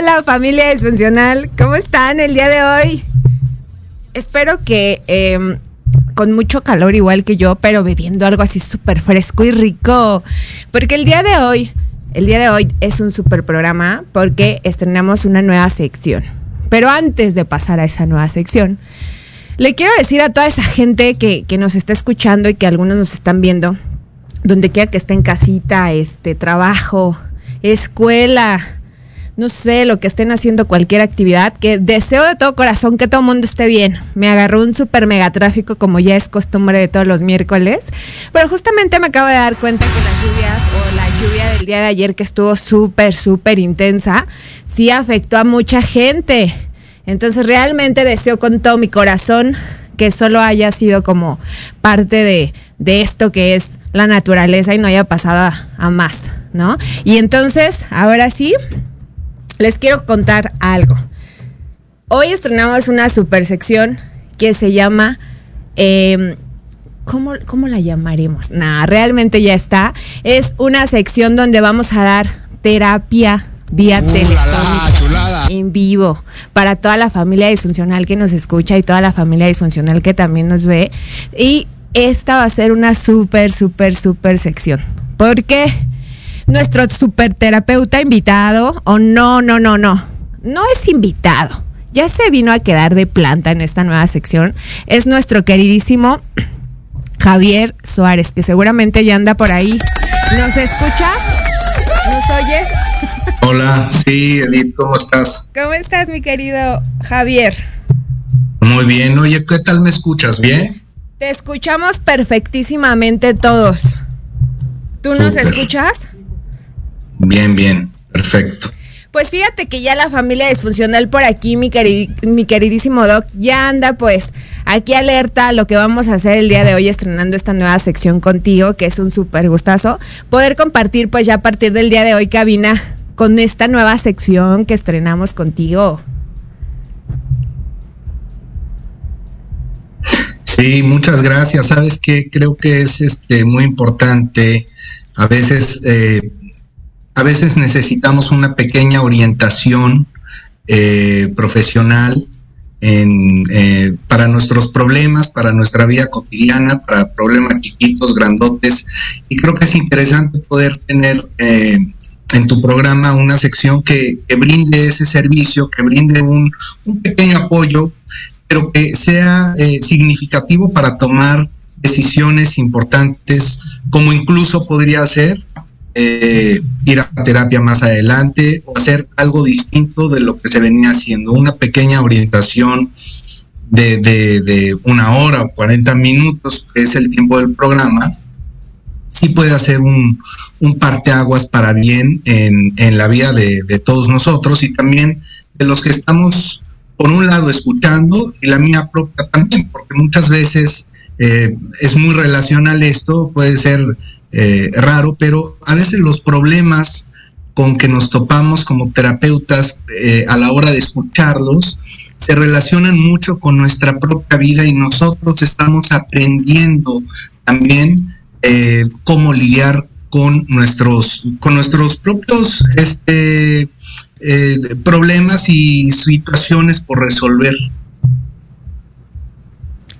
Hola, familia disfuncional. ¿Cómo están el día de hoy? Espero que em, con mucho calor igual que yo, pero bebiendo algo así súper fresco y rico. Porque el día de hoy, el día de hoy es un súper programa porque estrenamos una nueva sección. Pero antes de pasar a esa nueva sección, le quiero decir a toda esa gente que, que nos está escuchando y que algunos nos están viendo, donde quiera que esté en casita, este, trabajo, escuela, no sé, lo que estén haciendo cualquier actividad, que deseo de todo corazón que todo el mundo esté bien. Me agarró un super mega tráfico como ya es costumbre de todos los miércoles, pero justamente me acabo de dar cuenta que las lluvias o la lluvia del día de ayer que estuvo súper, súper intensa, sí afectó a mucha gente. Entonces realmente deseo con todo mi corazón que solo haya sido como parte de, de esto que es la naturaleza y no haya pasado a, a más, ¿no? Y entonces, ahora sí, les quiero contar algo. Hoy estrenamos una super sección que se llama... eh, ¿cómo, ¿Cómo la llamaremos? Nah, realmente ya está. Es una sección donde vamos a dar terapia vía telefónica en vivo para toda la familia disfuncional que nos escucha y toda la familia disfuncional que también nos ve. Y esta va a ser una súper, súper, súper sección. Porque nuestro super terapeuta invitado, o no, no, no, no, no es invitado. Ya se vino a quedar de planta en esta nueva sección. Es nuestro queridísimo Javier Suárez, que seguramente ya anda por ahí. ¿Nos escucha? ¿Nos oyes? Hola, sí, Edith, ¿cómo estás? ¿Cómo estás, mi querido Javier? Muy bien, oye, ¿qué tal me escuchas? ¿Bien? Te escuchamos perfectísimamente todos. ¿Tú nos escuchas? Bien, bien, perfecto. Pues fíjate que ya la familia disfuncional por aquí, mi, queri- mi queridísimo Doc, ya anda pues aquí alerta a lo que vamos a hacer el día de hoy estrenando esta nueva sección contigo, que es un súper gustazo, poder compartir pues ya a partir del día de hoy cabina con esta nueva sección que estrenamos contigo. Sí, muchas gracias. Sabes que creo que es este muy importante. A veces, eh, a veces necesitamos una pequeña orientación eh, profesional eh, para nuestros problemas, para nuestra vida cotidiana, para problemas chiquitos, grandotes. Y creo que es interesante poder tener eh, en tu programa una sección que, brinde ese servicio, que brinde un, pequeño apoyo, pero que sea significativo para tomar decisiones importantes, como incluso podría ser eh, ir a terapia más adelante o hacer algo distinto de lo que se venía haciendo, una pequeña orientación de, una hora o 40 minutos, que es el tiempo del programa, sí puede hacer un, un parteaguas para bien en, la vida de, de todos nosotros y también de los que estamos, por un lado, escuchando y la mía propia también, porque muchas veces eh, es muy relacional esto, puede ser eh, raro, pero a veces los problemas con que nos topamos como terapeutas eh, a la hora de escucharlos se relacionan mucho con nuestra propia vida y nosotros estamos aprendiendo también eh, cómo lidiar con nuestros con nuestros propios este problemas y situaciones por resolver.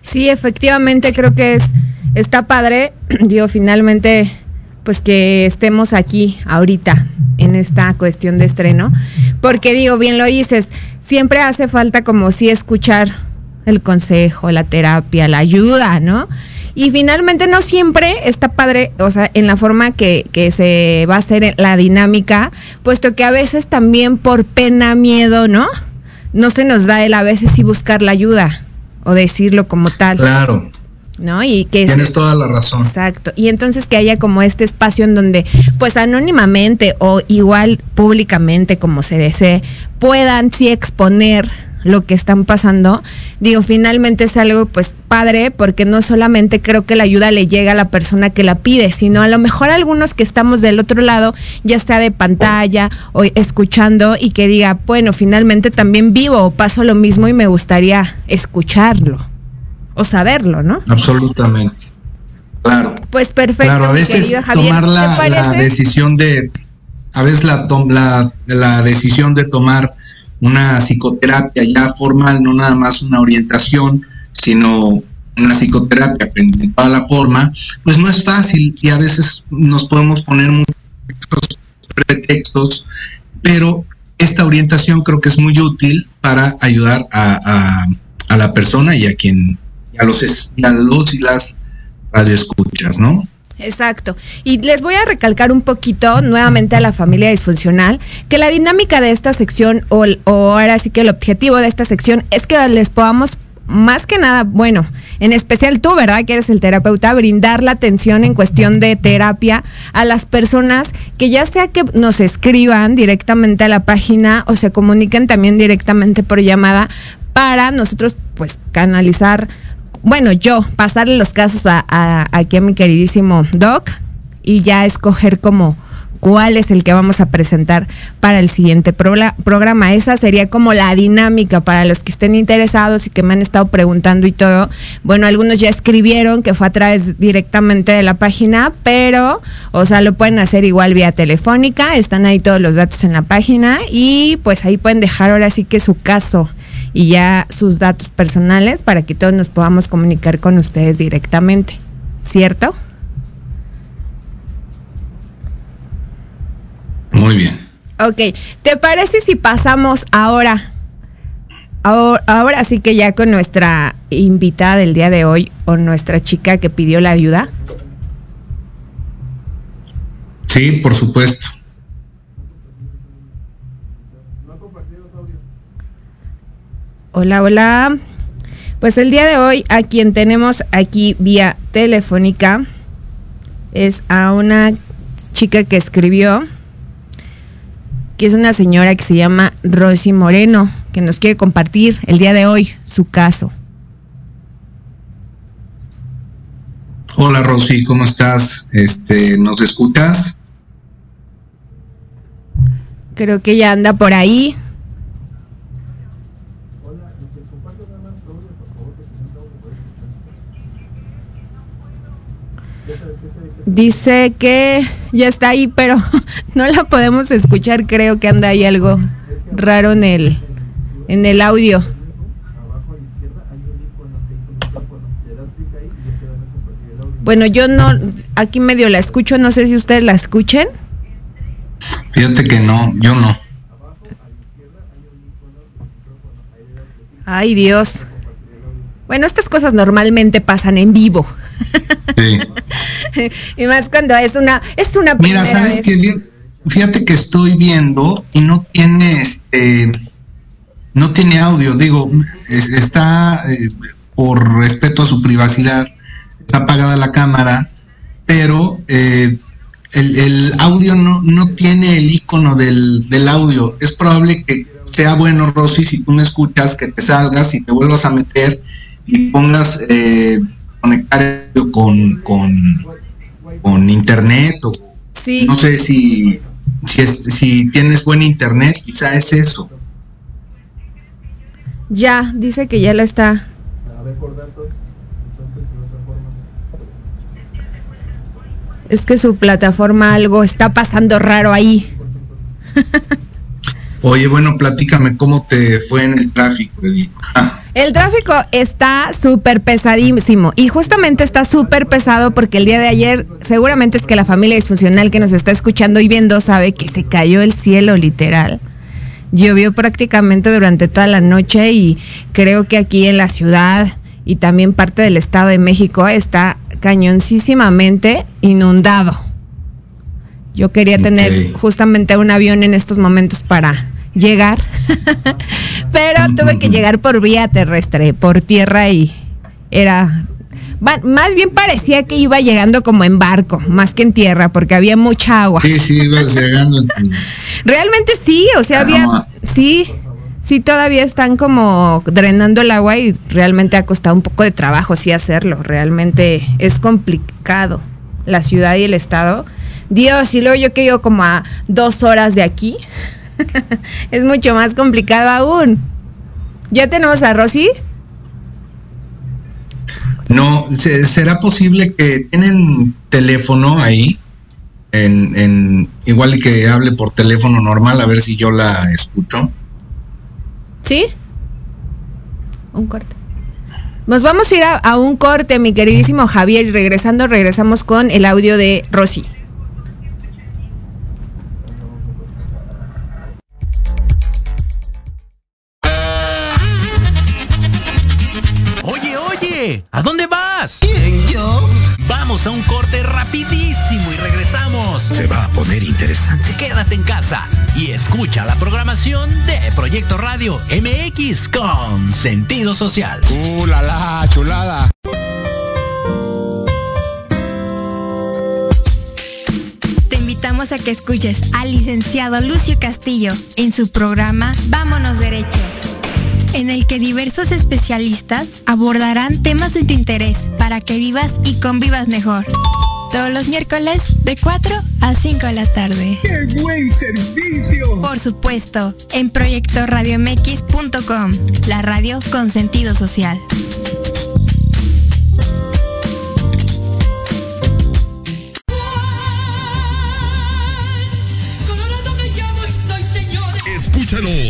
Sí, efectivamente creo que es está padre, digo, finalmente pues que estemos aquí ahorita en esta cuestión de estreno, porque digo, bien lo dices, siempre hace falta como sí escuchar el consejo, la terapia, la ayuda, ¿no? Y finalmente no siempre está padre, o sea, en la forma que, que se va a hacer la dinámica, puesto que a veces también por pena, miedo, ¿no? No se nos da el a veces sí buscar la ayuda o decirlo como tal. Claro. ¿No? Y que Tienes toda la razón. Exacto. Y entonces que haya como este espacio en donde, pues anónimamente o igual públicamente, como se desee, puedan sí exponer lo que están pasando. Digo, finalmente es algo pues padre porque no solamente creo que la ayuda le llega a la persona que la pide, sino a lo mejor algunos que estamos del otro lado, ya sea de pantalla o escuchando y que diga, bueno, finalmente también vivo o paso lo mismo y me gustaría escucharlo o saberlo, ¿no? Absolutamente. Claro. Pues perfecto. Claro, a veces tomar la, la, decisión de, a veces la, la, la decisión de tomar una psicoterapia ya formal, no nada más una orientación, sino una psicoterapia en toda la forma, pues no es fácil y a veces nos podemos poner muchos pretextos, pero esta orientación creo que es muy útil para ayudar a, a, a la persona y a quien, a los, a los y las radioescuchas, ¿no? Exacto. Y les voy a recalcar un poquito nuevamente a la familia disfuncional que la dinámica de esta sección o, o ahora sí que el objetivo de esta sección es que les podamos más que nada, bueno, en especial tú, ¿verdad? Que eres el terapeuta, brindar la atención en cuestión de terapia a las personas que ya sea que nos escriban directamente a la página o se comuniquen también directamente por llamada para nosotros pues canalizar bueno, yo pasarle los casos a, aquí a mi queridísimo Doc y ya escoger como cuál es el que vamos a presentar para el siguiente programa. Esa sería como la dinámica para los que estén interesados y que me han estado preguntando y todo. Bueno, algunos ya escribieron que fue a través directamente de la página, pero, o sea, lo pueden hacer igual vía telefónica. Están ahí todos los datos en la página y pues ahí pueden dejar ahora sí que su caso y ya sus datos personales para que todos nos podamos comunicar con ustedes directamente, ¿cierto? Muy bien. Ok, ¿te parece si pasamos ahora? Ahora, ahora sí que ya con nuestra invitada del día de hoy o nuestra chica que pidió la ayuda. Sí, por supuesto. Hola, hola. Pues el día de hoy a quien tenemos aquí vía telefónica es a una chica que escribió, que es una señora que se llama Rosy Moreno, que nos quiere compartir el día de hoy su caso. Hola Rosy, ¿cómo estás? Este, ¿nos escuchas? Creo que ella anda por ahí. Dice que ya está ahí, pero no la podemos escuchar. Creo que anda ahí algo raro en el, en el audio. Bueno, yo no, aquí medio la escucho, no sé si ustedes la escuchen. Fíjate que no, yo no. Ay, Dios. Bueno, estas cosas normalmente pasan en vivo. Sí. y más cuando es una es una Mira, sabes que fíjate que estoy viendo y no tiene este no tiene audio, digo, está eh, por respeto a su privacidad, está apagada la cámara, pero eh, el, el, audio no, no tiene el icono del, del audio. Es probable que sea bueno, Rosy, si tú me escuchas, que te salgas y te vuelvas a meter y pongas eh, conectar con, con, con internet o sí. no sé si, si, es, si tienes buen internet, quizá es eso. Ya, dice que ya la está. Es que su plataforma algo está pasando raro ahí. Oye, bueno, platícame cómo te fue en el tráfico, Edith. El tráfico está súper pesadísimo y justamente está súper pesado porque el día de ayer seguramente es que la familia disfuncional que nos está escuchando y viendo sabe que se cayó el cielo literal. Llovió prácticamente durante toda la noche y creo que aquí en la ciudad y también parte del Estado de México está cañoncísimamente inundado. Yo quería tener justamente un avión en estos momentos para llegar, pero tuve que llegar por vía terrestre, por tierra y era más bien parecía que iba llegando como en barco, más que en tierra, porque había mucha agua. Sí, sí, ibas llegando. Realmente sí, o sea, había, sí, sí, todavía están como drenando el agua y realmente ha costado un poco de trabajo sí hacerlo. Realmente es complicado la ciudad y el estado. Dios, y luego yo que yo como a dos horas de aquí, es mucho más complicado aún. ¿Ya tenemos a Rosy? No, ¿será posible que tienen teléfono ahí? En, igual que hable por teléfono normal, a ver si yo la escucho. ¿Sí? Un corte. Nos vamos a ir a, un corte, mi queridísimo Javier, y regresando, regresamos con el audio de Rosy. ¿A dónde vas? ¿Quién, yo? Vamos a un corte rapidísimo y regresamos. Se va a poner interesante. Quédate en casa y escucha la programación de Proyecto Radio MX con sentido social. ¡Uh, la, la chulada! Te invitamos a que escuches al licenciado Lucio Castillo en su programa Vámonos Derecho en el que diversos especialistas abordarán temas de tu interés para que vivas y convivas mejor. Todos los miércoles de 4 a 5 de la tarde. ¡Qué buen servicio! Por supuesto, en proyectoradiomx.com, la radio con sentido social.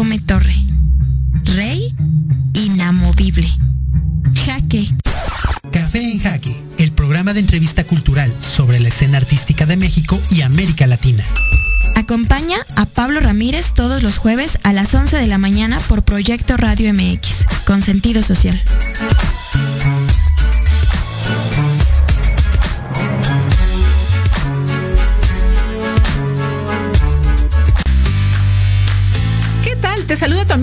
come torre. Rey inamovible. Jaque. Café en Jaque, el programa de entrevista cultural sobre la escena artística de México y América Latina. Acompaña a Pablo Ramírez todos los jueves a las 11 de la mañana por Proyecto Radio MX, con sentido social.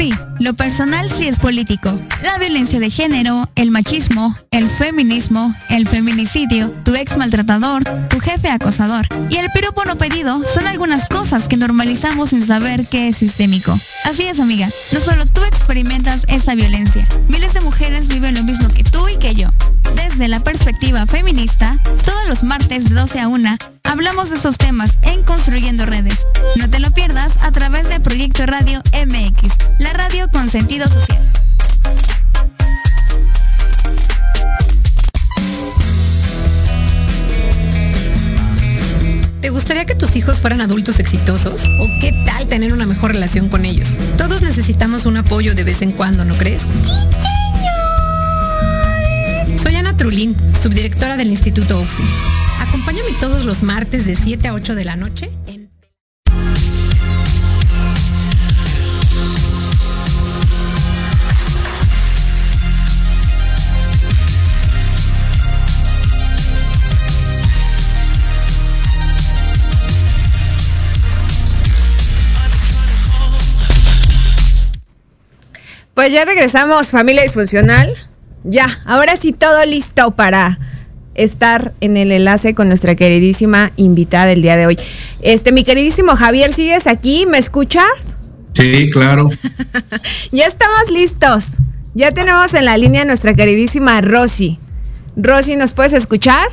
Sí, lo personal sí es político. La violencia de género, el machismo, el feminismo, el feminicidio, tu ex maltratador, tu jefe acosador y el piropo no pedido son algunas cosas que normalizamos sin saber que es sistémico. Así es, amiga. No solo tú experimentas esta violencia. Miles de mujeres viven lo mismo que tú y que yo. Desde la perspectiva feminista, todos los martes de 12 a 1 hablamos de esos temas en Construyendo Redes. No te lo pierdas a través de Proyecto Radio MX, la radio con sentido social. ¿Te gustaría que tus hijos fueran adultos exitosos? ¿O qué tal tener una mejor relación con ellos? Todos necesitamos un apoyo de vez en cuando, ¿no crees? Trulín, subdirectora del Instituto OFI. Acompáñame todos los martes de 7 a 8 de la noche en Pues ya regresamos, familia disfuncional. Ya, ahora sí todo listo para estar en el enlace con nuestra queridísima invitada del día de hoy. Este, mi queridísimo Javier, ¿sigues aquí? ¿Me escuchas? Sí, claro. ya estamos listos. Ya tenemos en la línea a nuestra queridísima Rosy. Rosy, ¿nos puedes escuchar?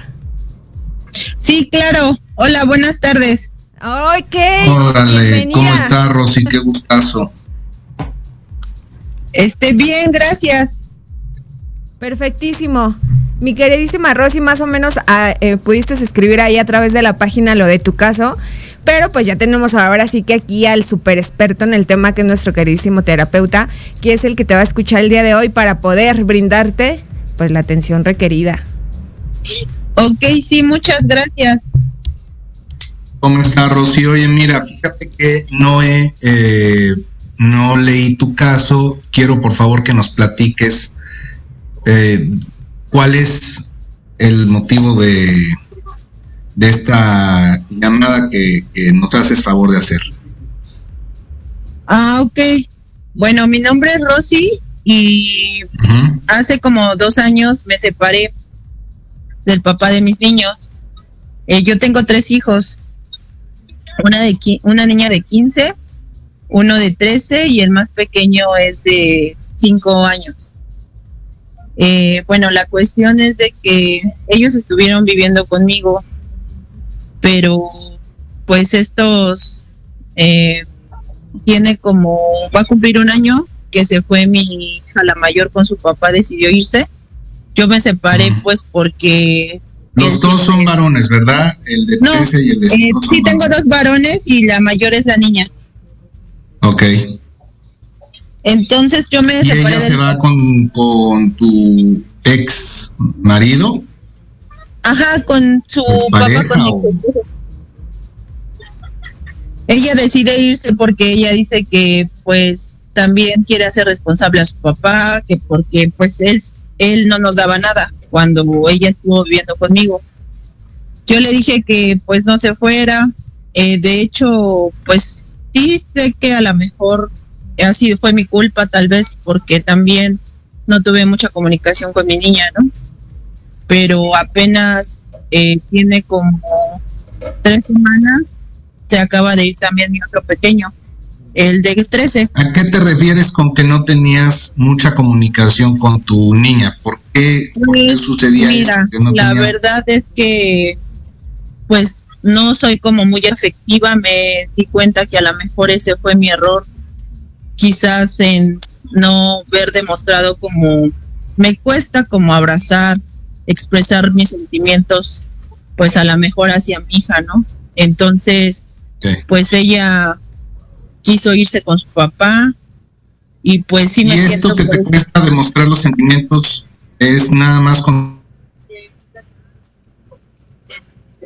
Sí, claro. Hola, buenas tardes. ¡Ay, qué! Órale, ¿cómo está Rosy? Qué gustazo. Este, bien, gracias. Perfectísimo. Mi queridísima Rosy, más o menos ah, eh, pudiste escribir ahí a través de la página lo de tu caso, pero pues ya tenemos ahora sí que aquí al super experto en el tema que es nuestro queridísimo terapeuta, que es el que te va a escuchar el día de hoy para poder brindarte pues la atención requerida. Ok, sí, muchas gracias. ¿Cómo está Rosy? Oye, mira, fíjate que no he, eh, no leí tu caso. Quiero por favor que nos platiques eh, cuál es el motivo de, de esta llamada que, que nos haces favor de hacer. Ah, ok. Bueno, mi nombre es Rosy y hace como dos años me separé del papá de mis niños. Eh, yo tengo tres hijos. Una, de una niña de 15, uno de 13 y el más pequeño es de 5 años. Eh, bueno, la cuestión es de que ellos estuvieron viviendo conmigo, pero pues estos eh, tiene como, va a cumplir un año que se fue mi hija, la mayor, con su papá, decidió irse. Yo me separé pues porque... Los dos son varones, ¿verdad? El de No, 13 y el de eh, 5 son sí tengo dos varones y la mayor es la niña. Ok. Entonces yo me ¿Y separé ella del- se va con, con tu ex marido? Ajá, con su papá, ¿Expareja con o? Ella decide irse porque ella dice que pues también quiere hacer responsable a su papá, que porque pues él, él no nos daba nada cuando ella estuvo viviendo conmigo. Yo le dije que pues no se fuera, eh, de hecho pues sí sé que a lo mejor así fue mi culpa tal vez porque también no tuve mucha comunicación con mi niña, ¿no? pero apenas eh, tiene como tres semanas, se acaba de ir también mi otro pequeño, el de 13. ¿A qué te refieres con que no tenías mucha comunicación con tu niña? ¿Por qué, por qué sucedía Mira, eso? Que no la tenías- verdad es que pues no soy como muy afectiva, me di cuenta que a lo mejor ese fue mi error, quizás en no ver demostrado como me cuesta como abrazar expresar mis sentimientos, pues a lo mejor hacia mi hija, ¿no? Entonces, pues ella quiso irse con su papá y pues sí ¿Y me esto que te cuesta demostrar los sentimientos es nada más con...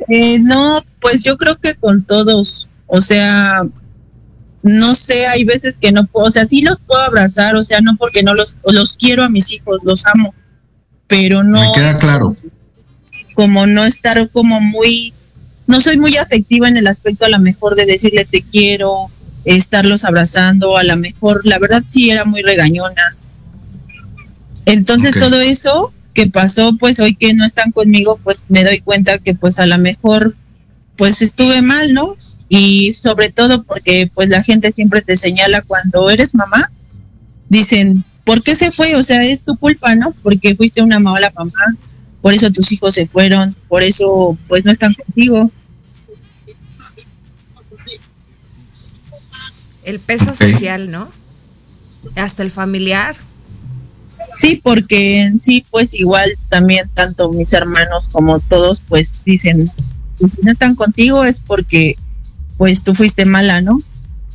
Eh, no, pues yo creo que con todos, o sea, no sé, hay veces que no puedo, o sea, sí los puedo abrazar, o sea, no porque no los, los quiero a mis hijos, los amo, pero no... Me queda claro. Como no estar como muy, no soy muy afectiva en el aspecto a lo mejor de decirle te quiero, estarlos abrazando, a lo mejor, la verdad sí era muy regañona. Entonces todo eso que pasó, pues hoy que no están conmigo, pues me doy cuenta que pues a lo mejor pues estuve mal, ¿no? Y sobre todo porque pues la gente siempre te señala cuando eres mamá, dicen, ¿por qué se fue? O sea, es tu culpa, ¿no? Porque fuiste una mala mamá, por eso tus hijos se fueron, por eso pues no están contigo. El peso social, ¿no? Hasta el familiar. Sí, porque en sí, pues igual también tanto mis hermanos como todos, pues dicen, pues, si no están contigo es porque pues tú fuiste mala, ¿no?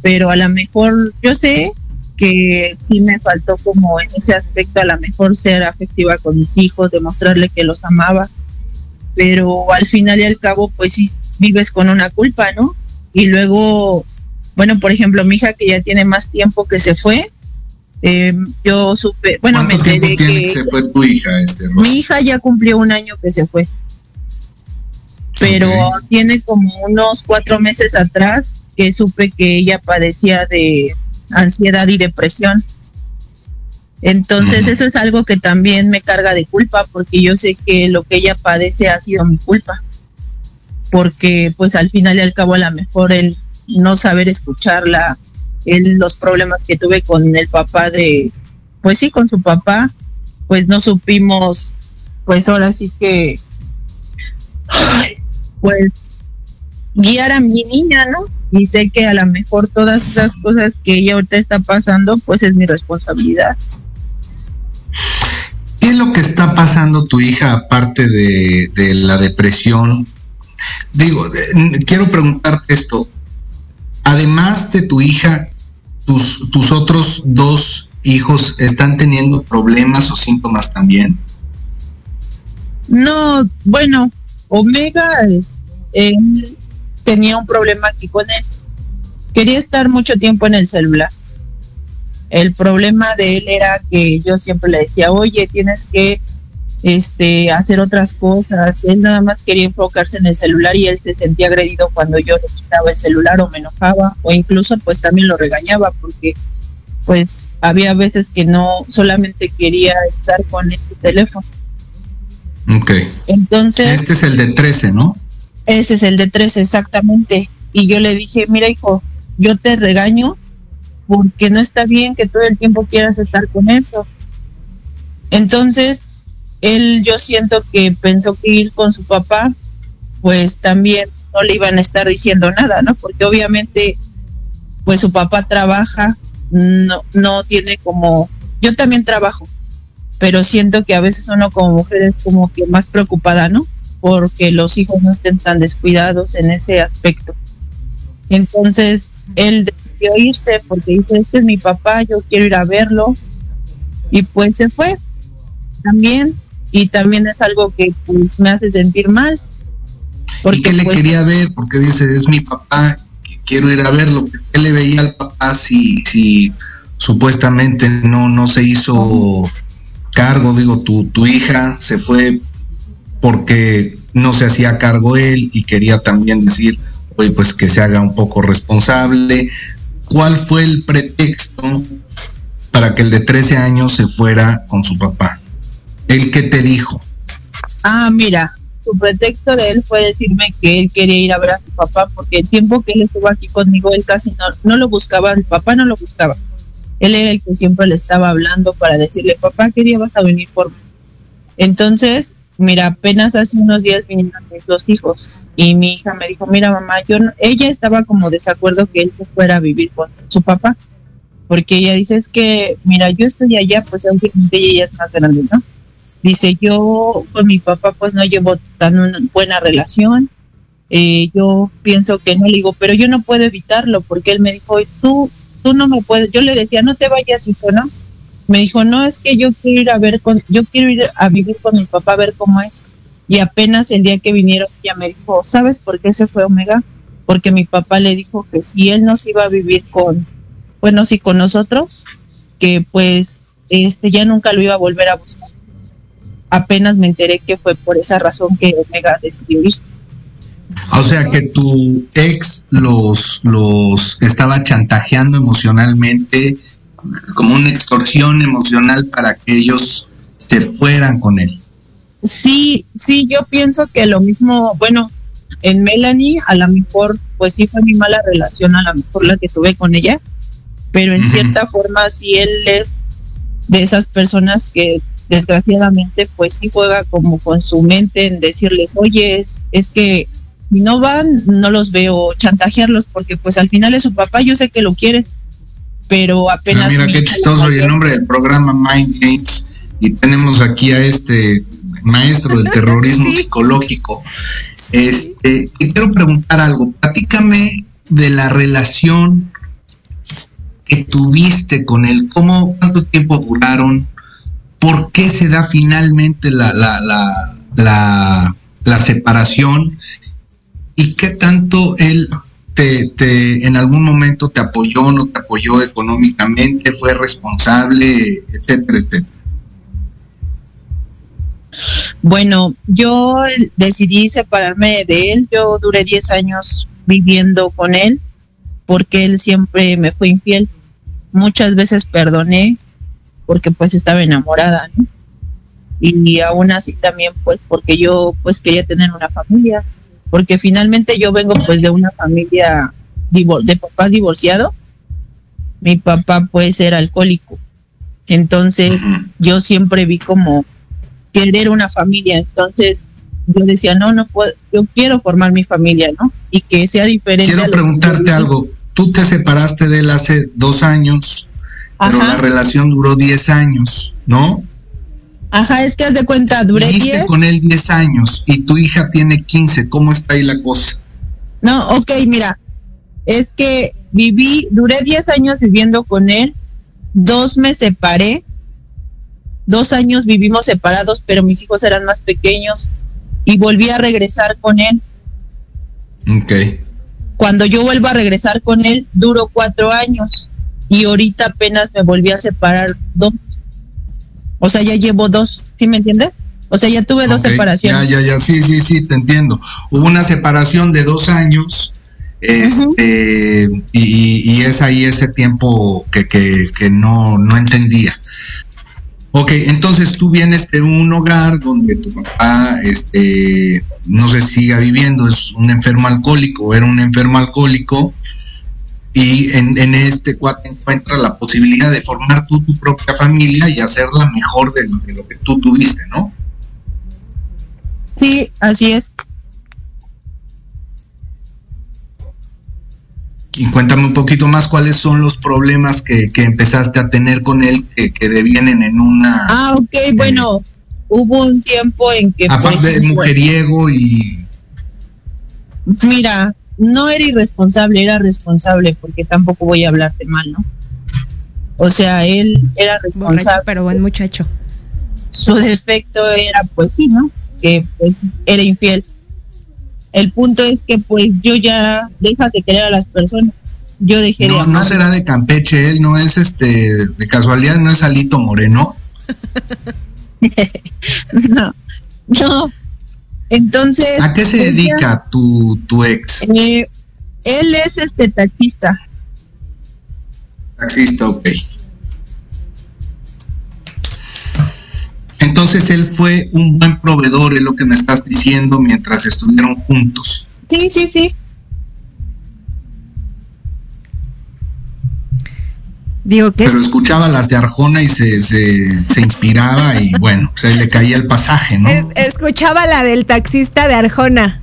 Pero a lo mejor yo sé que sí me faltó como en ese aspecto a lo mejor ser afectiva con mis hijos, demostrarle que los amaba, pero al final y al cabo pues sí vives con una culpa, ¿no? Y luego, bueno, por ejemplo, mi hija que ya tiene más tiempo que se fue, eh, yo supe, bueno, me ¿Cuánto tiempo enteré tiene que que se fue tu hija, este, mi hija ya cumplió un año que se fue. Pero tiene como unos cuatro meses atrás que supe que ella padecía de ansiedad y depresión. Entonces eso es algo que también me carga de culpa porque yo sé que lo que ella padece ha sido mi culpa. Porque pues al final y al cabo a lo mejor el no saber escucharla, el, los problemas que tuve con el papá de, pues sí, con su papá, pues no supimos, pues ahora sí que, ay, pues guiar a mi niña, ¿no? Y sé que a lo mejor todas esas cosas que ella ahorita está pasando, pues es mi responsabilidad. ¿Qué es lo que está pasando tu hija aparte de, de la depresión? Digo, de- quiero preguntarte esto. Además de tu hija, tus, tus otros dos hijos están teniendo problemas o síntomas también. No, bueno, Omega él tenía un problema aquí con él. Quería estar mucho tiempo en el celular. El problema de él era que yo siempre le decía, oye, tienes que este, hacer otras cosas. Él nada más quería enfocarse en el celular y él se sentía agredido cuando yo le quitaba el celular o me enojaba o incluso pues también lo regañaba porque pues había veces que no solamente quería estar con este teléfono. Ok. Entonces... Este es el de 13, ¿no? Ese es el de 13, exactamente. Y yo le dije, mira hijo, yo te regaño porque no está bien que todo el tiempo quieras estar con eso. Entonces, él yo siento que pensó que ir con su papá, pues también no le iban a estar diciendo nada, ¿no? Porque obviamente, pues su papá trabaja, no, no tiene como, yo también trabajo, pero siento que a veces uno como mujer es como que más preocupada, ¿no? Porque los hijos no estén tan descuidados en ese aspecto. Entonces, él decidió irse porque dice, este es mi papá, yo quiero ir a verlo. Y pues se fue también. Y también es algo que pues me hace sentir mal. ¿Y qué le pues, quería ver? Porque dice, es mi papá, que quiero ir a verlo. ¿Qué le veía al papá si, si supuestamente no, no se hizo cargo? Digo, tu, tu hija se fue porque no se hacía cargo él y quería también decir, oye, pues que se haga un poco responsable. ¿Cuál fue el pretexto para que el de 13 años se fuera con su papá? ¿El que te dijo? Ah, mira, su pretexto de él fue decirme que él quería ir a ver a su papá porque el tiempo que él estuvo aquí conmigo, él casi no, no lo buscaba, el papá no lo buscaba. Él era el que siempre le estaba hablando para decirle, papá, ¿qué día vas a venir por mí? Entonces, mira, apenas hace unos días vinieron mis dos hijos y mi hija me dijo, mira mamá, yo no-". ella estaba como desacuerdo que él se fuera a vivir con su papá, porque ella dice, es que, mira, yo estoy allá, pues obviamente ella es más grande, ¿no? Dice, yo con mi papá pues no llevo tan buena relación. Eh, yo pienso que no le digo, pero yo no puedo evitarlo porque él me dijo, tú, tú no me puedes. Yo le decía, no te vayas, hijo, ¿no? Me dijo, no, es que yo quiero ir a ver con, yo quiero ir a vivir con mi papá a ver cómo es. Y apenas el día que vinieron, ella me dijo, ¿sabes por qué se fue Omega? Porque mi papá le dijo que si él no se iba a vivir con, bueno, sí con nosotros, que pues este ya nunca lo iba a volver a buscar. Apenas me enteré que fue por esa razón que Omega decidió irse. O sea que tu ex los, los estaba chantajeando emocionalmente, como una extorsión emocional para que ellos se fueran con él. Sí, sí, yo pienso que lo mismo, bueno, en Melanie a lo mejor, pues sí fue mi mala relación, a lo mejor la que tuve con ella, pero en cierta forma sí él es de esas personas que desgraciadamente pues sí juega como con su mente en decirles, oye, es, es que si no van, no los veo chantajearlos porque pues al final es su papá, yo sé que lo quiere, pero apenas... Ah, mira qué chistoso y el nombre del programa Mind Games y tenemos aquí a este maestro del terrorismo psicológico. Este, te quiero preguntar algo, platícame de la relación que tuviste con él, cómo, cuánto tiempo duraron, por qué se da finalmente la, la, la, la, la separación y qué tanto él te, te, en algún momento te apoyó, no te apoyó económicamente, fue responsable, etcétera, etcétera. Bueno, yo decidí separarme de él. Yo duré 10 años viviendo con él porque él siempre me fue infiel. Muchas veces perdoné porque pues estaba enamorada, ¿no? Y aún así también pues porque yo pues quería tener una familia, porque finalmente yo vengo pues de una familia de papás divorciados. Mi papá pues era alcohólico. Entonces yo siempre vi como querer una familia. Entonces yo decía, no, no puedo, yo quiero formar mi familia, ¿no? Y que sea diferente. Quiero preguntarte algo. Tú te separaste de él hace dos años, pero la relación duró diez años, ¿no? Ajá, es que haz de cuenta, duré diez. con él diez años y tu hija tiene quince. ¿Cómo está ahí la cosa? No, ok, mira, es que viví, duré diez años viviendo con él, dos me separé, dos años vivimos separados, pero mis hijos eran más pequeños y volví a regresar con él. Ok. Cuando yo vuelvo a regresar con él, duró cuatro años y ahorita apenas me volví a separar dos. O sea, ya llevo dos, ¿sí me entiendes? O sea, ya tuve dos separaciones. Ya, ya, ya, sí, sí, sí, te entiendo. Hubo una separación de dos años este, y, y, es ahí ese tiempo que, que, que no, no entendía. Ok, entonces tú vienes de un hogar donde tu papá, este, no se siga viviendo, es un enfermo alcohólico, era un enfermo alcohólico, y en, en este cuate encuentra la posibilidad de formar tú tu propia familia y hacerla mejor de lo, de lo que tú tuviste, ¿no? Sí, así es. Y cuéntame un poquito más cuáles son los problemas que, que empezaste a tener con él que, que devienen en una... Ah, ok, eh, bueno, hubo un tiempo en que... Aparte de mujeriego y... Mira, no era irresponsable, era responsable, porque tampoco voy a hablarte mal, ¿no? O sea, él era responsable. Borracho, pero buen muchacho. Su defecto era, pues sí, ¿no? Que pues era infiel el punto es que pues yo ya deja de querer a las personas. Yo dejé no, de No será de Campeche, él no es este, de casualidad no es Alito Moreno. no, no. Entonces. ¿A qué se dedica tu, tu ex? Eh, él es este taxista. Taxista, ok. Entonces él fue un buen proveedor, es lo que me estás diciendo, mientras estuvieron juntos. Sí, sí, sí. Digo que Pero escuchaba las de Arjona y se, se, se inspiraba y bueno, se le caía el pasaje, ¿no? Es, escuchaba la del taxista de Arjona.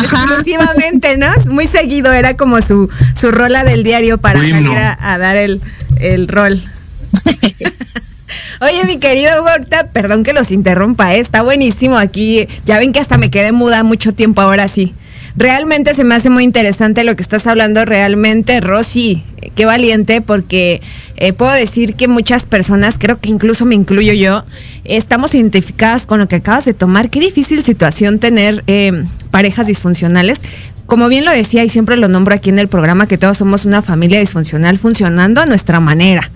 Exclusivamente, ¿no? Muy seguido, era como su, su rola del diario para salir a, a dar el, el rol. Oye, mi querido Borta, perdón que los interrumpa, ¿eh? está buenísimo aquí. Ya ven que hasta me quedé muda mucho tiempo ahora sí. Realmente se me hace muy interesante lo que estás hablando, realmente, Rosy, qué valiente, porque eh, puedo decir que muchas personas, creo que incluso me incluyo yo, estamos identificadas con lo que acabas de tomar. Qué difícil situación tener eh, parejas disfuncionales. Como bien lo decía y siempre lo nombro aquí en el programa, que todos somos una familia disfuncional funcionando a nuestra manera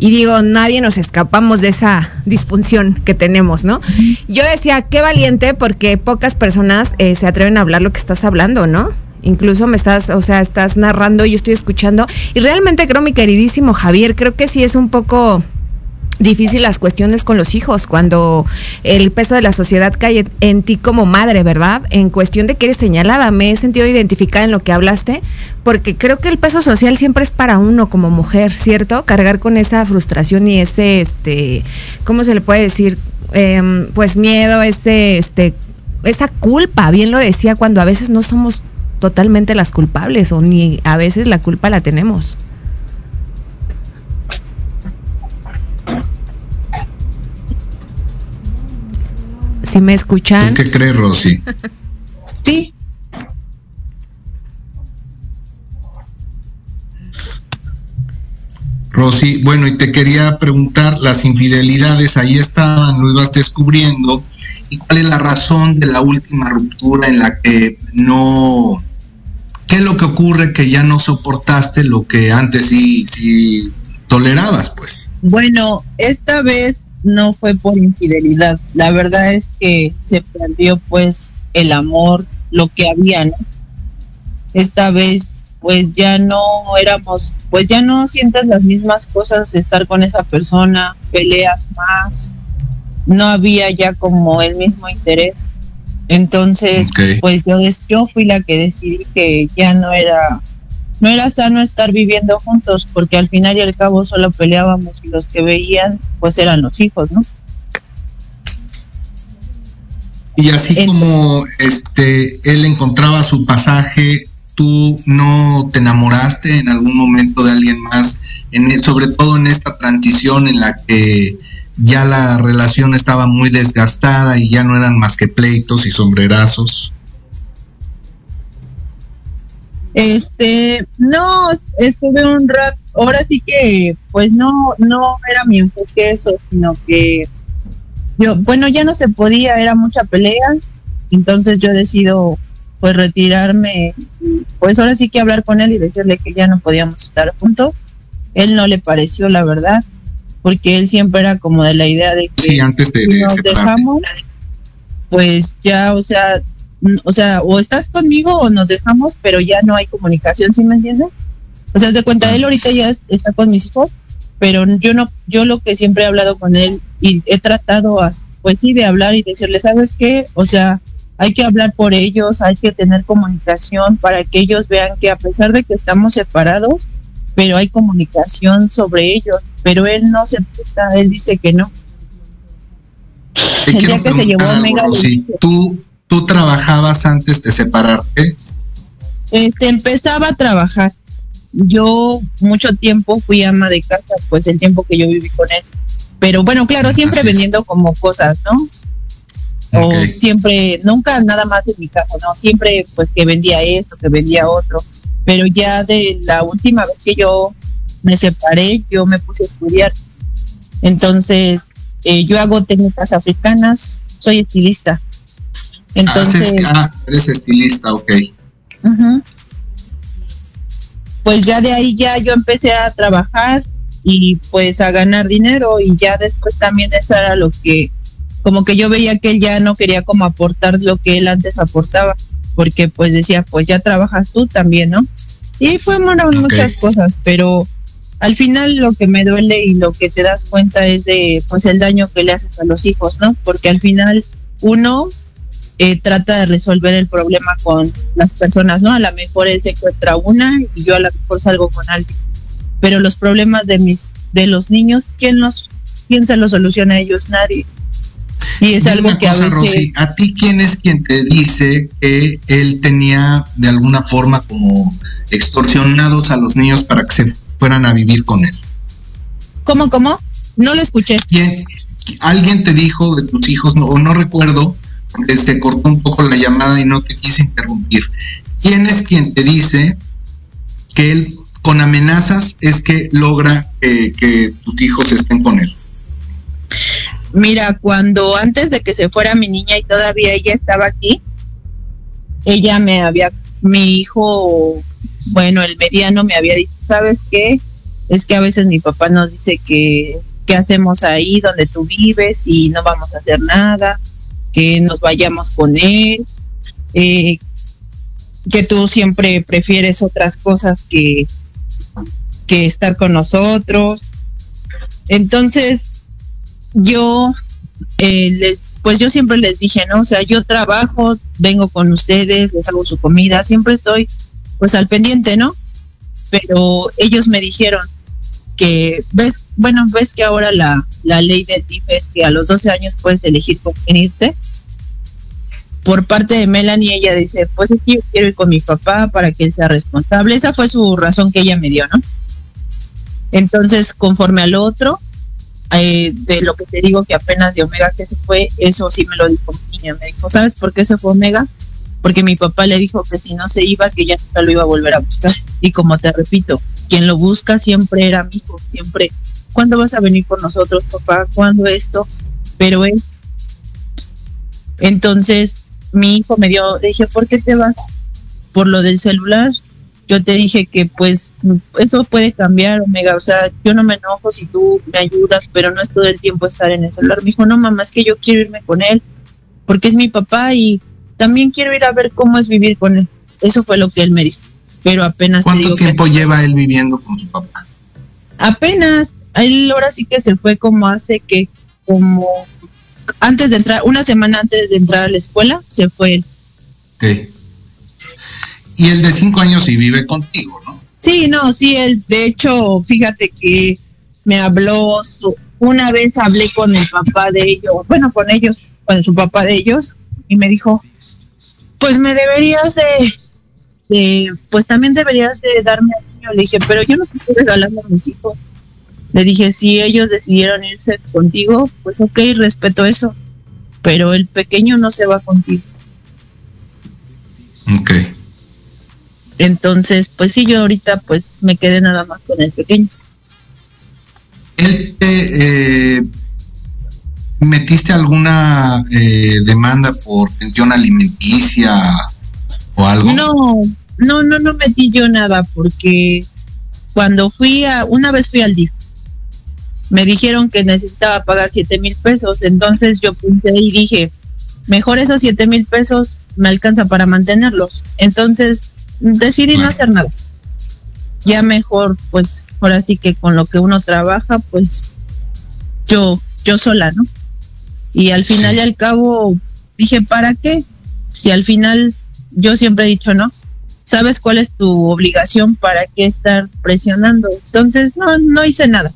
y digo, nadie nos escapamos de esa disfunción que tenemos, ¿no? Yo decía, qué valiente porque pocas personas eh, se atreven a hablar lo que estás hablando, ¿no? Incluso me estás, o sea, estás narrando, yo estoy escuchando y realmente creo, mi queridísimo Javier, creo que sí es un poco difícil las cuestiones con los hijos cuando el peso de la sociedad cae en ti como madre, ¿verdad? En cuestión de que eres señalada, me he sentido identificada en lo que hablaste, porque creo que el peso social siempre es para uno como mujer, ¿cierto? Cargar con esa frustración y ese, este, ¿cómo se le puede decir? Em, pues miedo, ese, este, esa culpa, bien lo decía, cuando a veces no somos totalmente las culpables o ni a veces la culpa la tenemos. si me escuchan. qué crees, Rosy? sí. Rosy, bueno, y te quería preguntar, las infidelidades ahí estaban, lo ibas descubriendo, ¿y cuál es la razón de la última ruptura en la que no... ¿Qué es lo que ocurre que ya no soportaste lo que antes sí, sí tolerabas, pues? Bueno, esta vez no fue por infidelidad. La verdad es que se perdió pues el amor, lo que había, ¿no? Esta vez pues ya no éramos, pues ya no sientes las mismas cosas estar con esa persona, peleas más, no había ya como el mismo interés. Entonces, pues yo, yo fui la que decidí que ya no era no era sano estar viviendo juntos porque al final y al cabo solo peleábamos y los que veían pues eran los hijos, ¿no? Y así como este él encontraba su pasaje, tú no te enamoraste en algún momento de alguien más, en, sobre todo en esta transición en la que ya la relación estaba muy desgastada y ya no eran más que pleitos y sombrerazos. Este, no, estuve un rato, ahora sí que, pues no, no era mi enfoque eso, sino que yo, bueno, ya no se podía, era mucha pelea, entonces yo decido pues retirarme, pues ahora sí que hablar con él y decirle que ya no podíamos estar juntos. Él no le pareció la verdad, porque él siempre era como de la idea de que sí, antes de, si nos dejamos, pues ya, o sea, o sea, o estás conmigo o nos dejamos, pero ya no hay comunicación, ¿sí me entiendes? O sea, de cuenta, él ahorita ya está con mis hijos, pero yo no, yo lo que siempre he hablado con él y he tratado, pues sí, de hablar y decirle, ¿sabes qué? O sea, hay que hablar por ellos, hay que tener comunicación para que ellos vean que a pesar de que estamos separados, pero hay comunicación sobre ellos, pero él no se presta, él dice que no. El día que se llevó a Mega, tú ¿Tú trabajabas antes de separarte? Este, empezaba a trabajar. Yo mucho tiempo fui ama de casa, pues el tiempo que yo viví con él. Pero bueno, claro, siempre vendiendo como cosas, ¿no? O siempre, nunca nada más en mi casa, ¿no? Siempre pues que vendía esto, que vendía otro. Pero ya de la última vez que yo me separé, yo me puse a estudiar. Entonces, eh, yo hago técnicas africanas, soy estilista. Entonces. Ah, eres estilista, ok. Pues ya de ahí ya yo empecé a trabajar y pues a ganar dinero y ya después también eso era lo que como que yo veía que él ya no quería como aportar lo que él antes aportaba porque pues decía pues ya trabajas tú también no y fueron muchas cosas pero al final lo que me duele y lo que te das cuenta es de pues el daño que le haces a los hijos no porque al final uno eh, trata de resolver el problema con las personas, ¿no? A lo mejor él se encuentra una y yo a lo mejor salgo con alguien. Pero los problemas de mis, de los niños, ¿quién los, quién se los soluciona a ellos? Nadie. Y es algo que a veces... ¿a ti quién es quien te dice que él tenía de alguna forma como extorsionados a los niños para que se fueran a vivir con él? ¿Cómo, cómo? No lo escuché. ¿Quién, alguien te dijo de tus hijos, no, o no recuerdo, porque se cortó un poco la llamada y no te quise interrumpir. ¿Quién es quien te dice que él con amenazas es que logra eh, que tus hijos estén con él? Mira, cuando antes de que se fuera mi niña y todavía ella estaba aquí, ella me había, mi hijo, bueno, el mediano me había dicho, ¿sabes qué? Es que a veces mi papá nos dice que, ¿qué hacemos ahí donde tú vives y no vamos a hacer nada? Que nos vayamos con él, eh, que tú siempre prefieres otras cosas que, que estar con nosotros. Entonces, yo eh, les, pues yo siempre les dije, ¿no? O sea, yo trabajo, vengo con ustedes, les hago su comida, siempre estoy pues al pendiente, ¿no? Pero ellos me dijeron que, ves, bueno, ves que ahora la, la ley del DIF es que a los 12 años puedes elegir con quién irte. Por parte de Melanie, ella dice, pues es yo quiero ir con mi papá para que él sea responsable. Esa fue su razón que ella me dio, ¿no? Entonces, conforme al otro, eh, de lo que te digo que apenas de Omega que se fue, eso sí me lo dijo mi niña. Me dijo, ¿sabes por qué se fue Omega? Porque mi papá le dijo que si no se iba, que ya nunca lo iba a volver a buscar. Y como te repito, quien lo busca siempre era mi hijo, siempre, ¿cuándo vas a venir por nosotros, papá? ¿Cuándo esto? Pero él. Entonces, mi hijo me dio, le dije, ¿por qué te vas? Por lo del celular yo te dije que pues eso puede cambiar, Omega, o sea, yo no me enojo si tú me ayudas, pero no es todo el tiempo estar en el celular. Me dijo, no, mamá, es que yo quiero irme con él, porque es mi papá y también quiero ir a ver cómo es vivir con él. Eso fue lo que él me dijo, pero apenas... ¿Cuánto tiempo lleva él viviendo con su papá? Apenas, él ahora sí que se fue como hace que, como antes de entrar, una semana antes de entrar a la escuela, se fue él. Okay y el de cinco años sí vive contigo, ¿no? Sí, no, sí, él, de hecho, fíjate que me habló, una vez hablé con el papá de ellos, bueno, con ellos, con su papá de ellos, y me dijo, pues me deberías de, pues también deberías de darme al niño. Le dije, pero yo no te estoy regalando a mis hijos. Le dije, si ellos decidieron irse contigo, pues ok, respeto eso, pero el pequeño no se va contigo. Ok. Entonces, pues sí, yo ahorita pues me quedé nada más con el pequeño. ¿Él eh, metiste alguna eh, demanda por pensión alimenticia o algo? No, no, no, no metí yo nada porque cuando fui a, una vez fui al DIF, me dijeron que necesitaba pagar siete mil pesos, entonces yo pensé y dije, mejor esos siete mil pesos me alcanza para mantenerlos. Entonces decidí no hacer nada. Ya mejor, pues, ahora sí que con lo que uno trabaja, pues, yo, yo sola, ¿no? Y al final y al cabo dije, ¿para qué? Si al final yo siempre he dicho, ¿no? ¿Sabes cuál es tu obligación? ¿Para qué estar presionando? Entonces, no, no hice nada.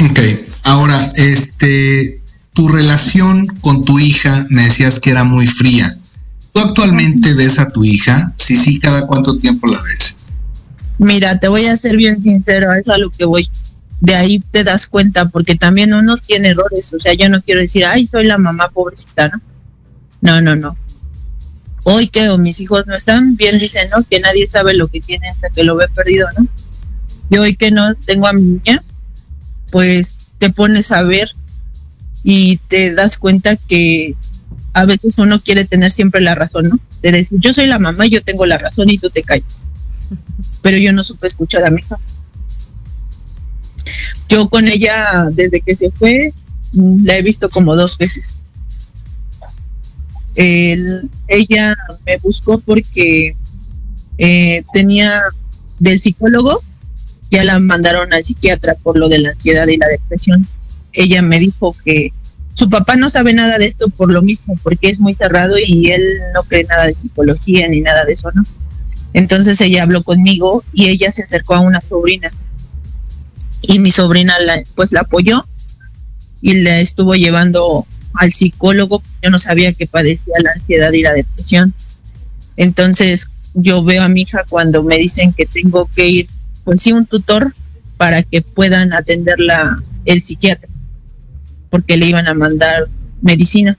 Ok, ahora, este, tu relación con tu hija me decías que era muy fría. ¿Tú actualmente ves a tu hija? Sí, sí, ¿cada cuánto tiempo la ves? Mira, te voy a ser bien sincero, es a lo que voy. De ahí te das cuenta, porque también uno tiene errores. O sea, yo no quiero decir, ay, soy la mamá pobrecita, ¿no? No, no, no. Hoy que mis hijos no están, bien dicen, ¿no? Que nadie sabe lo que tiene hasta que lo ve perdido, ¿no? Y hoy que no tengo a mi niña, pues te pones a ver y te das cuenta que a veces uno quiere tener siempre la razón, ¿no? De decir, yo soy la mamá yo tengo la razón y tú te callas. Pero yo no supe escuchar a mi hija. Yo con ella, desde que se fue, mm, la he visto como dos veces. ella me buscó porque eh, tenía del psicólogo, ya la mandaron al psiquiatra por lo de la ansiedad y la depresión. Ella me dijo que su papá no sabe nada de esto por lo mismo, porque es muy cerrado y él no cree nada de psicología ni nada de eso, ¿no? Entonces ella habló conmigo y ella se acercó a una sobrina y mi sobrina la, pues la apoyó y la estuvo llevando al psicólogo. Yo no sabía que padecía la ansiedad y la depresión. Entonces yo veo a mi hija cuando me dicen que tengo que ir, pues sí, un tutor, para que puedan atenderla el psiquiatra, porque le iban a mandar medicina.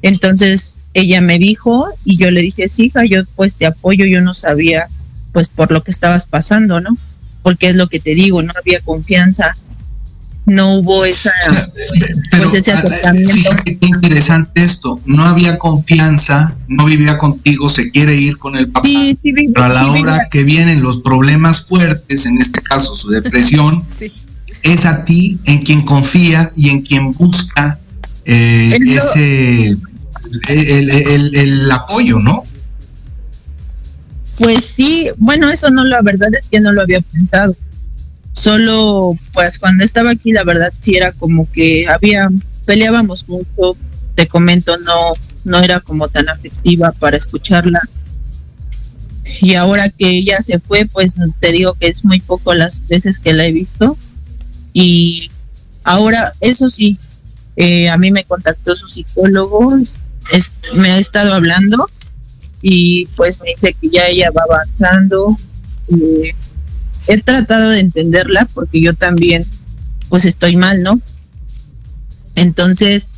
Entonces ella me dijo y yo le dije, sí, hija, yo pues te apoyo, yo no sabía pues por lo que estabas pasando, ¿no? Porque es lo que te digo, no había confianza, no hubo esa, pero, pues, ese acercamiento. qué interesante esto, no había confianza, no vivía contigo, se quiere ir con el papá, pero a la hora que vienen los problemas fuertes, en este caso su depresión, es a ti en quien confía y en quien busca eh, ese el, apoyo, ¿no? Pues sí, bueno, eso no, la verdad es que no lo había pensado. Solo, pues cuando estaba aquí, la verdad sí era como que había, peleábamos mucho, te comento, no, no era como tan afectiva para escucharla. Y ahora que ella se fue, pues te digo que es muy poco las veces que la he visto. Y ahora, eso sí, eh, a mí me contactó su psicólogo, me ha estado hablando y pues me dice que ya ella va avanzando. Eh, he tratado de entenderla porque yo también pues estoy mal, ¿no? Entonces,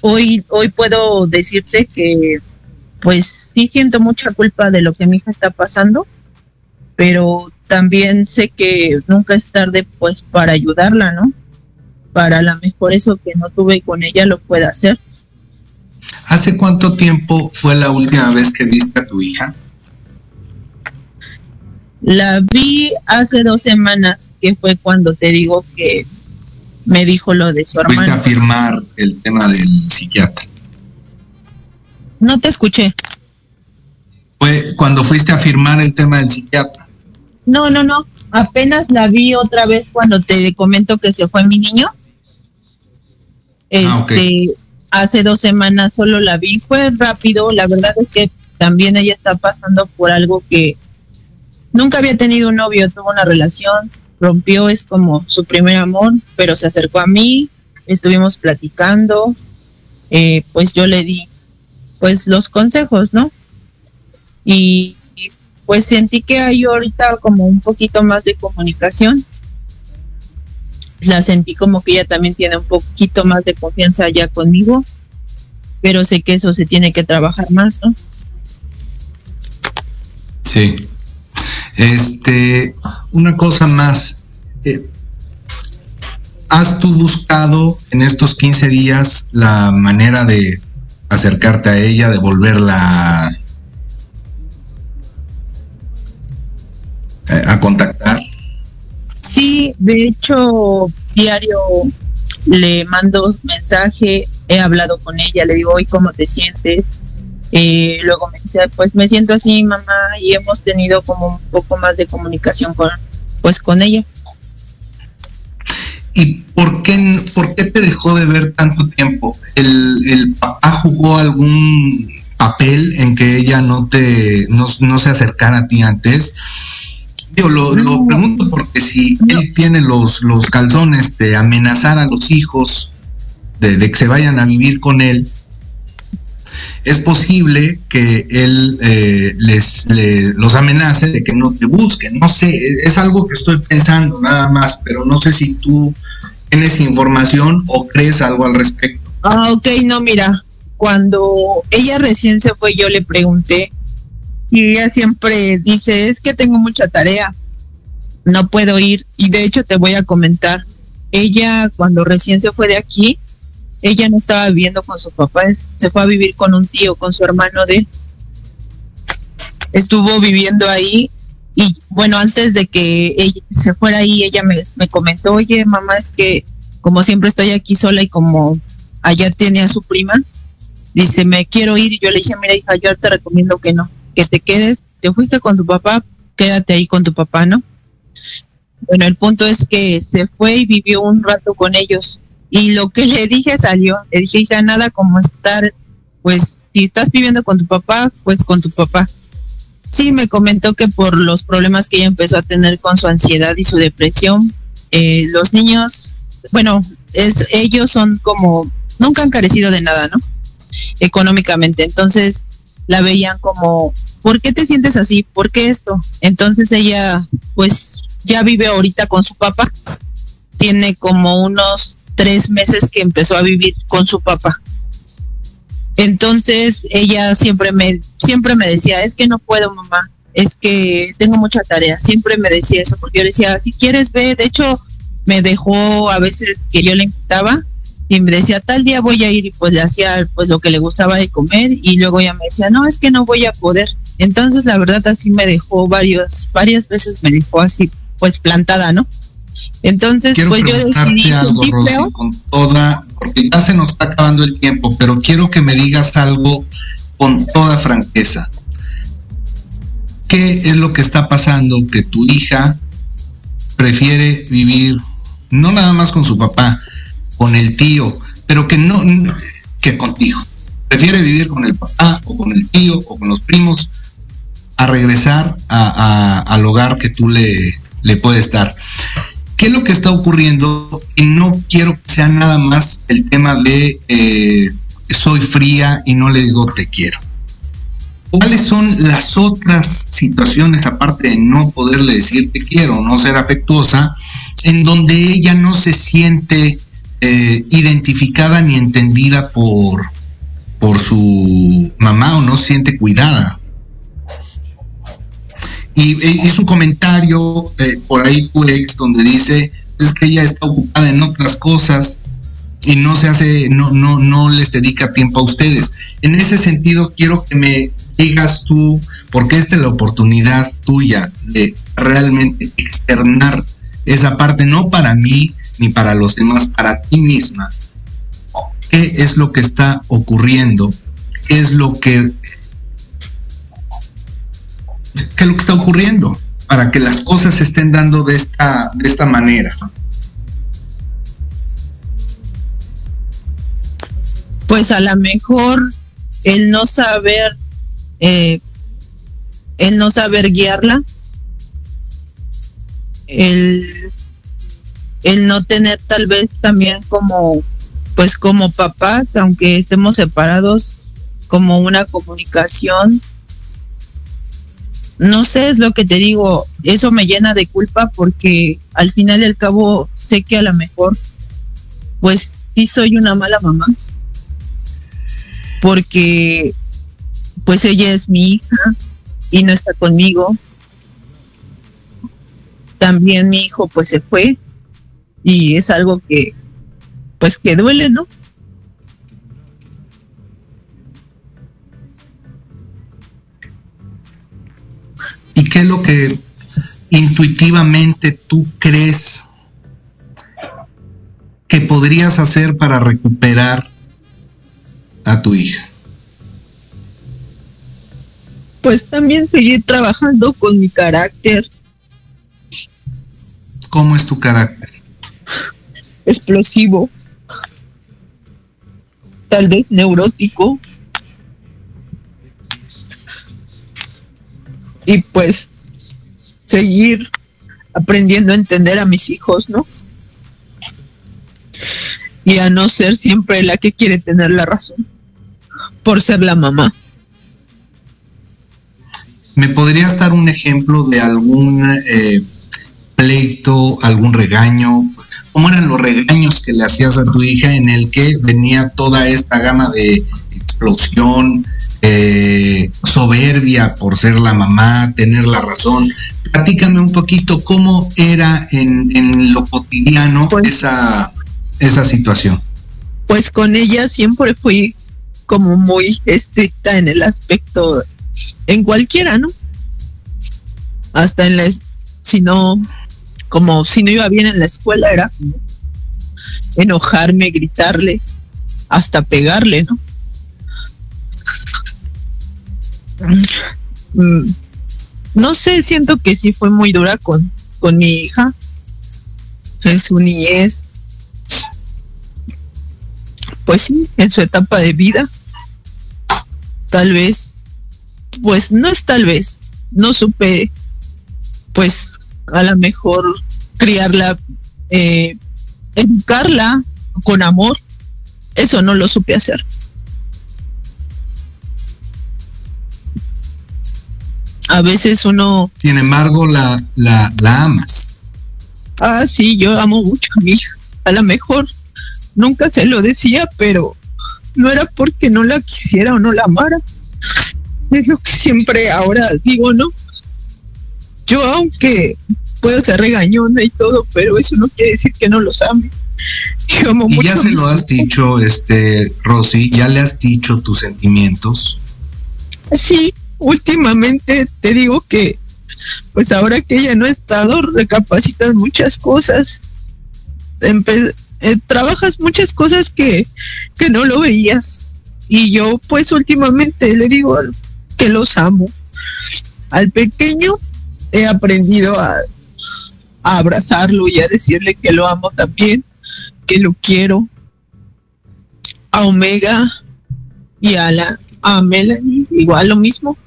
hoy, hoy puedo decirte que pues sí siento mucha culpa de lo que mi hija está pasando, pero también sé que nunca es tarde pues para ayudarla, ¿no? Para la mejor eso que no tuve con ella lo pueda hacer. ¿Hace cuánto tiempo fue la última vez que viste a tu hija? La vi hace dos semanas, que fue cuando te digo que me dijo lo de su hermano. Fuiste a firmar el tema del psiquiatra. No te escuché. Fue cuando fuiste a firmar el tema del psiquiatra. No, no, no. Apenas la vi otra vez cuando te comento que se fue mi niño. Ah, este, hace dos semanas solo la vi, fue rápido, la verdad es que también ella está pasando por algo que nunca había tenido un novio, tuvo una relación, rompió, es como su primer amor, pero se acercó a mí, estuvimos platicando, eh, pues yo le di pues los consejos, ¿no? Y pues sentí que hay ahorita como un poquito más de comunicación la sentí como que ella también tiene un poquito más de confianza ya conmigo, pero sé que eso se tiene que trabajar más, ¿no? Sí. Este, una cosa más. Eh, ¿Has tú buscado en estos 15 días la manera de acercarte a ella, de volverla a contactar? Sí, de hecho, diario le mando mensaje, he hablado con ella, le digo, hoy cómo te sientes. Eh, luego me dice, pues me siento así, mamá, y hemos tenido como un poco más de comunicación con, pues, con ella. ¿Y por qué, por qué te dejó de ver tanto tiempo? ¿El, el papá jugó algún papel en que ella no te no, no se acercara a ti antes? Yo lo, pregunto porque si él tiene los, los calzones de amenazar a los hijos, de, que se vayan a vivir con él, es posible que él eh, les los amenace de que no te busquen. No sé, es algo que estoy pensando nada más, pero no sé si tú tienes información o crees algo al respecto. Ah, ok, no, mira, cuando ella recién se fue, yo le pregunté y ella siempre dice, es que tengo mucha tarea, no puedo ir. Y de hecho te voy a comentar, ella cuando recién se fue de aquí, ella no estaba viviendo con su papá, se fue a vivir con un tío, con su hermano de él. Estuvo viviendo ahí y bueno, antes de que ella se fuera ahí, ella me, me comentó, oye mamá, es que como siempre estoy aquí sola y como allá tiene a su prima, dice, me quiero ir y yo le dije, mira hija, yo te recomiendo que no que te quedes, te fuiste con tu papá, quédate ahí con tu papá, ¿no? Bueno, el punto es que se fue y vivió un rato con ellos. Y lo que le dije salió. Le dije, hija, nada como estar, pues, si estás viviendo con tu papá, pues con tu papá. Sí, me comentó que por los problemas que ella empezó a tener con su ansiedad y su depresión, eh, los niños, bueno, es, ellos son como, nunca han carecido de nada, ¿no? Económicamente. Entonces, la veían como ¿por qué te sientes así? ¿Por qué esto? Entonces ella, pues, ya vive ahorita con su papá. Tiene como unos tres meses que empezó a vivir con su papá. Entonces ella siempre me, siempre me decía, es que no puedo, mamá, es que tengo mucha tarea. Siempre me decía eso, porque yo decía, si quieres ve, de hecho me dejó a veces que yo le invitaba y me decía tal día voy a ir y pues le hacía pues lo que le gustaba de comer y luego ya me decía no es que no voy a poder entonces la verdad así me dejó varios varias veces me dejó así pues plantada no entonces quiero pues yo decidí algo Rosy, con toda porque ya se nos está acabando el tiempo pero quiero que me digas algo con toda franqueza. Qué es lo que está pasando que tu hija prefiere vivir no nada más con su papá con el tío, pero que no, que contigo. Prefiere vivir con el papá o con el tío o con los primos a regresar a, al hogar que tú le, le puedes dar. ¿Qué es lo que está ocurriendo? Y no quiero que sea nada más el tema de eh, soy fría y no le digo te quiero. ¿Cuáles son las otras situaciones, aparte de no poderle decir te quiero, no ser afectuosa, en donde ella no se siente eh, identificada ni entendida por, por su mamá o no siente cuidada. Y, y su comentario eh, por ahí tu ex donde dice es que ella está ocupada en otras cosas y no se hace, no, no, no les dedica tiempo a ustedes. En ese sentido quiero que me digas tú, porque esta es la oportunidad tuya de realmente externar esa parte, no para mí, ni para los demás, para ti misma. ¿Qué es lo que está ocurriendo? ¿Qué es lo que qué es lo que está ocurriendo para que las cosas se estén dando de esta de esta manera? Pues a lo mejor el no saber eh, el no saber guiarla el el no tener tal vez también como pues como papás aunque estemos separados como una comunicación. No sé es lo que te digo eso me llena de culpa porque al final y al cabo sé que a lo mejor pues sí soy una mala mamá porque pues ella es mi hija y no está conmigo. También mi hijo pues se fue y es algo que pues que duele, ¿no? ¿Y qué es lo que intuitivamente tú crees que podrías hacer para recuperar a tu hija? Pues también seguir trabajando con mi carácter. ¿Cómo es tu carácter? Explosivo, tal vez neurótico. Y pues seguir aprendiendo a entender a mis hijos, ¿no? Y a no ser siempre la que quiere tener la razón, por ser la mamá. ¿Me podrías dar un ejemplo de algún eh, pleito, algún regaño, cómo eran los regaños que le hacías a tu hija en el que venía toda esta gama de explosión, eh, soberbia por ser la mamá, tener la razón. Platícame un poquito cómo era en, lo cotidiano pues esa, esa situación. Pues con ella siempre fui como muy estricta en el aspecto, en cualquiera, ¿no? Hasta en la, si no, como si no iba bien en la escuela, era enojarme, gritarle, hasta pegarle, ¿no? Mm, no sé, siento que sí fue muy dura con, con mi hija en su niñez. Pues sí, en su etapa de vida. Tal vez, pues no es tal vez, no supe, pues a lo mejor criarla, eh, educarla con amor, eso no lo supe hacer. a veces uno... Sin embargo, la, la, la amas. Ah, sí, yo amo mucho a mi hija. A lo mejor nunca se lo decía, pero no era porque no la quisiera o no la amara. Es lo que siempre ahora digo, ¿no? Yo aunque puedo ser regañona y todo, pero eso no quiere decir que no los ame. Yo amo y mucho ya se lo has dicho, este, Rosy, ya le has dicho tus sentimientos. Sí, últimamente te digo que, pues ahora que ella no ha estado, recapacitas muchas cosas. Empe- eh, trabajas muchas cosas que, que no lo veías. Y yo, pues últimamente le digo que los amo. Al pequeño he aprendido a, a abrazarlo y a decirle que lo amo también, que lo quiero. A Omega y a la a Melanie, igual lo mismo.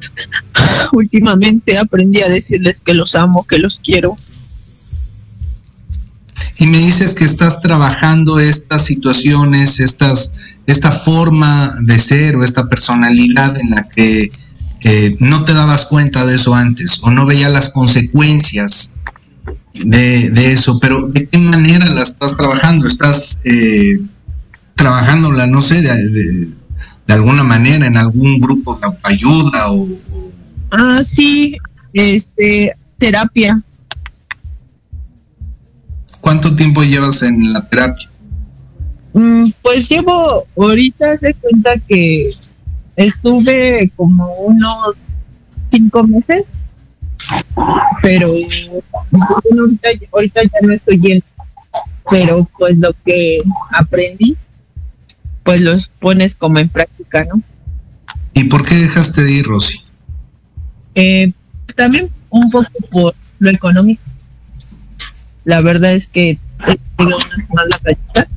Últimamente aprendí a decirles que los amo, que los quiero. Y me dices que estás trabajando estas situaciones, estas, esta forma de ser o esta personalidad en la que eh, no te dabas cuenta de eso antes o no veías las consecuencias de, de eso, pero ¿de qué manera la estás trabajando? ¿Estás eh, trabajándola, no sé, de, de- de alguna manera en algún grupo de ayuda o, Ah, sí, este, terapia. cuánto tiempo llevas en la terapia? Mm, Pues llevo, ahorita se cuenta que estuve como unos cinco meses, pero bueno, ahorita, ahorita ya no estoy yendo. Pero pues lo que aprendí, pues los pones como en práctica, ¿no? ¿Y por qué dejaste de ir, Rosy? Eh, también un poco por lo económico. La verdad es que he tenido unas malas rachas.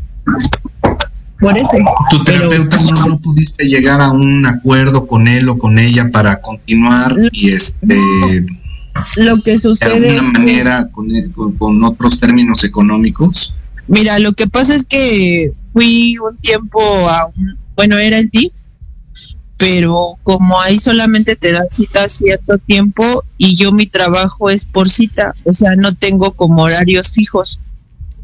Por eso. ¿Tu terapeuta no, no pudiste llegar a un acuerdo con él o con ella para continuar y este Lo que de sucede alguna es que- manera con, con- con otros términos económicos? Mira, lo que pasa es que fui un tiempo a un, bueno, era el DIF, pero como ahí solamente te dan cita cierto tiempo y yo mi trabajo es por cita, o sea, no tengo como horarios fijos.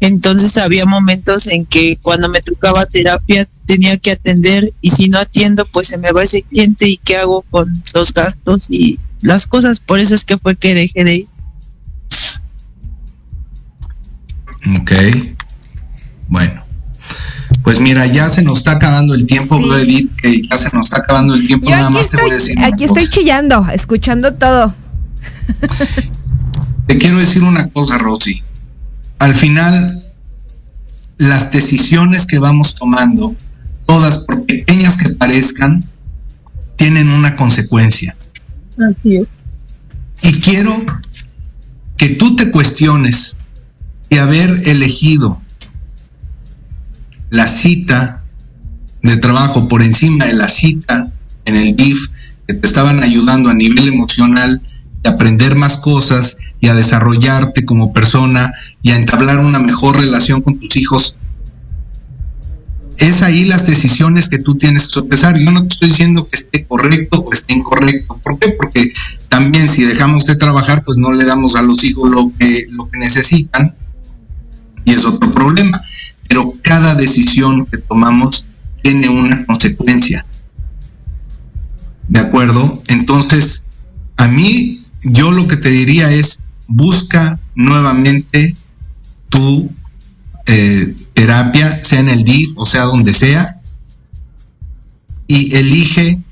Entonces había momentos en que cuando me tocaba terapia tenía que atender y si no atiendo pues se me va ese cliente y qué hago con los gastos y las cosas, por eso es que fue que dejé de ir. Ok. Bueno. Pues mira, ya se nos está acabando el tiempo, Sí. Edith, que ya se nos está acabando el tiempo. Yo Nada más te voy a estoy, decir una aquí cosa. estoy chillando, escuchando todo. Te quiero decir una cosa, Rosy. Al final, las decisiones que vamos tomando, todas por pequeñas que parezcan, tienen una consecuencia. Así es. Y quiero que tú te cuestiones de haber elegido la cita de trabajo por encima de la cita en el DIF que te estaban ayudando a nivel emocional y a aprender más cosas y a desarrollarte como persona y a entablar una mejor relación con tus hijos. Es ahí las decisiones que tú tienes que sopesar. Yo no te estoy diciendo que esté correcto o esté incorrecto. ¿Por qué? Porque también si dejamos de trabajar, pues no le damos a los hijos lo que, lo que necesitan y es otro problema. Pero cada decisión que tomamos tiene una consecuencia. ¿De acuerdo? Entonces, a mí, yo lo que te diría es, busca nuevamente tu eh, terapia, sea en el DIF o sea donde sea, y elige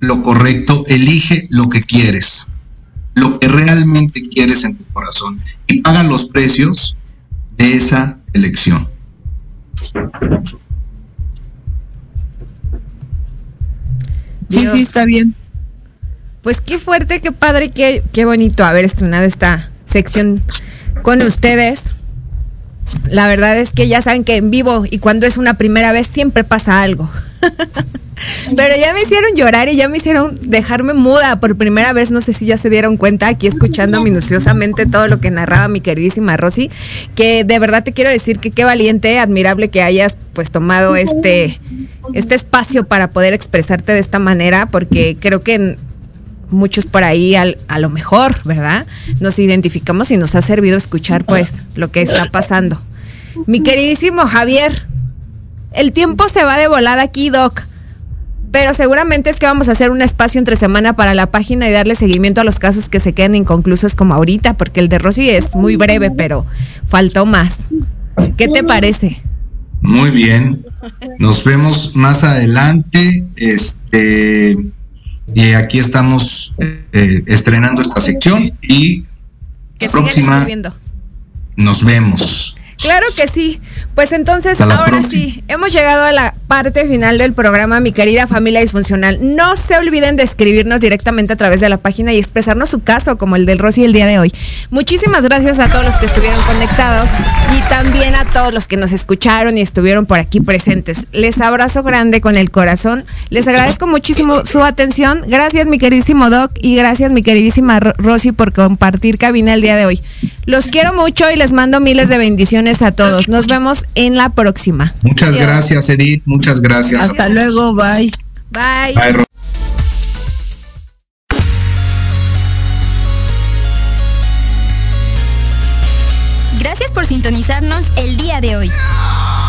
lo correcto, elige lo que quieres, lo que realmente quieres en tu corazón, y paga los precios de esa elección. Sí, sí, está bien. Pues qué fuerte, qué padre, qué, qué bonito haber estrenado esta sección con ustedes. La verdad es que ya saben que en vivo y cuando es una primera vez siempre pasa algo. Pero ya me hicieron llorar y ya me hicieron dejarme muda por primera vez. No sé si ya se dieron cuenta aquí escuchando minuciosamente todo lo que narraba mi queridísima Rosy. Que de verdad te quiero decir que qué valiente, admirable que hayas pues tomado este, este espacio para poder expresarte de esta manera. Porque creo que muchos por ahí al- a lo mejor, ¿verdad? Nos identificamos y nos ha servido escuchar pues lo que está pasando. Mi queridísimo Javier, el tiempo se va de volada aquí, Doc. Pero seguramente es que vamos a hacer un espacio entre semana para la página y darle seguimiento a los casos que se queden inconclusos como ahorita, porque el de Rosy es muy breve, pero faltó más. ¿Qué te parece? Muy bien. Nos vemos más adelante. Este y aquí estamos eh, estrenando esta sección y Que próxima nos vemos. Claro que sí. Pues entonces, ahora sí, hemos llegado a la parte final del programa, mi querida familia disfuncional. No se olviden de escribirnos directamente a través de la página y expresarnos su caso, como el del Rosy el día de hoy. Muchísimas gracias a todos los que estuvieron conectados y también a todos los que nos escucharon y estuvieron por aquí presentes. Les abrazo grande con el corazón. Les agradezco muchísimo su atención. Gracias, mi queridísimo Doc, y gracias, mi queridísima Ro- Rosy, por compartir cabina el día de hoy. Los quiero mucho y les mando miles de bendiciones a todos. Nos vemos en la próxima. Muchas Adiós. gracias, Edith. Muchas gracias. Hasta luego, bye. Bye. Bye, Gracias por sintonizarnos el día de hoy.